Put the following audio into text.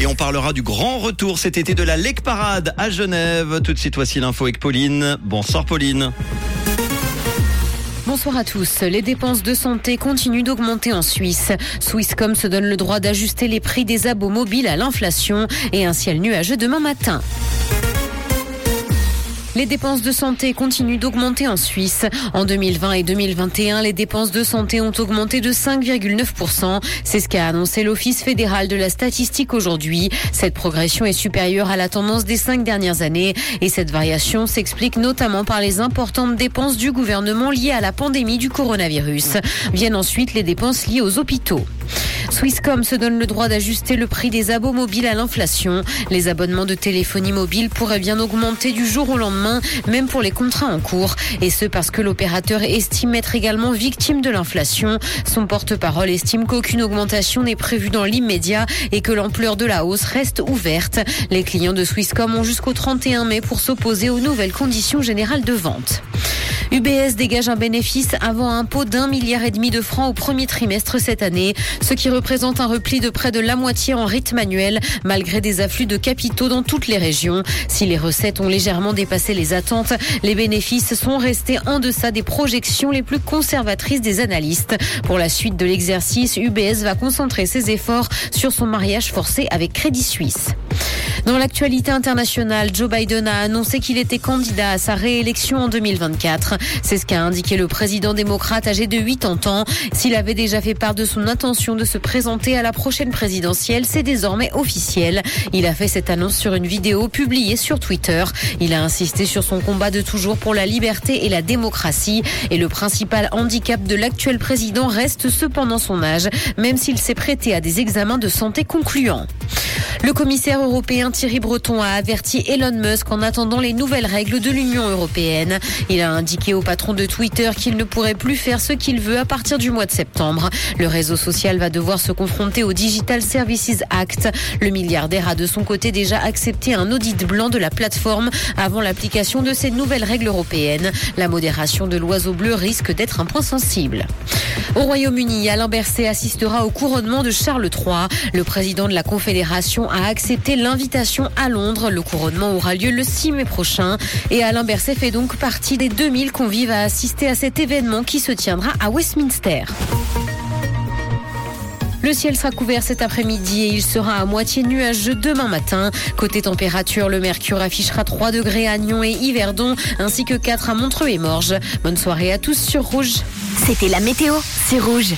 Et on parlera du grand retour cet été de la Lake Parade à Genève. Tout de suite, voici l'info avec Pauline. Bonsoir Pauline. Bonsoir à tous. Les dépenses de santé continuent d'augmenter en Suisse. Swisscom se donne le droit d'ajuster les prix des abos mobiles à l'inflation et un ciel nuageux demain matin. Les dépenses de santé continuent d'augmenter en Suisse. En 2020 et 2021, les dépenses de santé ont augmenté de 5,9%. C'est ce qu'a annoncé l'Office fédéral de la statistique aujourd'hui. Cette progression est supérieure à la tendance des cinq dernières années et cette variation s'explique notamment par les importantes dépenses du gouvernement liées à la pandémie du coronavirus. Viennent ensuite les dépenses liées aux hôpitaux. Swisscom se donne le droit d'ajuster le prix des abos mobiles à l'inflation. Les abonnements de téléphonie mobile pourraient bien augmenter du jour au lendemain, même pour les contrats en cours. Et ce parce que l'opérateur estime être également victime de l'inflation. Son porte-parole estime qu'aucune augmentation n'est prévue dans l'immédiat et que l'ampleur de la hausse reste ouverte. Les clients de Swisscom ont jusqu'au 31 mai pour s'opposer aux nouvelles conditions générales de vente. UBS dégage un bénéfice avant impôt d'un milliard et demi de francs au premier trimestre cette année, ce qui représente un repli de près de la moitié en rythme annuel, malgré des afflux de capitaux dans toutes les régions. Si les recettes ont légèrement dépassé les attentes, les bénéfices sont restés en deçà des projections les plus conservatrices des analystes. Pour la suite de l'exercice, UBS va concentrer ses efforts sur son mariage forcé avec Crédit Suisse. Dans l'actualité internationale, Joe Biden a annoncé qu'il était candidat à sa réélection en 2024. C'est ce qu'a indiqué le président démocrate âgé de 80 ans. S'il avait déjà fait part de son intention de se présenter à la prochaine présidentielle, c'est désormais officiel. Il a fait cette annonce sur une vidéo publiée sur Twitter. Il a insisté sur son combat de toujours pour la liberté et la démocratie. Et le principal handicap de l'actuel président reste cependant son âge, même s'il s'est prêté à des examens de santé concluants. Le commissaire européen Thierry Breton a averti Elon Musk en attendant les nouvelles règles de l'Union européenne. Il a indiqué au patron de Twitter qu'il ne pourrait plus faire ce qu'il veut à partir du mois de septembre. Le réseau social va devoir se confronter au Digital Services Act. Le milliardaire a de son côté déjà accepté un audit blanc de la plateforme avant l'application de ces nouvelles règles européennes. La modération de l'oiseau bleu risque d'être un point sensible. Au Royaume-Uni, Alain Berset assistera au couronnement de Charles III. Le président de la Confédération a accepté l'invitation à Londres. Le couronnement aura lieu le 6 mai prochain. Et Alain Berset fait donc partie des 2000 convives à assister à cet événement qui se tiendra à Westminster. Le ciel sera couvert cet après-midi et il sera à moitié nuageux demain matin. Côté température, le mercure affichera 3 degrés à Nyon et Yverdon, ainsi que 4 à Montreux et Morges. Bonne soirée à tous sur Rouge. C'était la météo, c'est Rouge.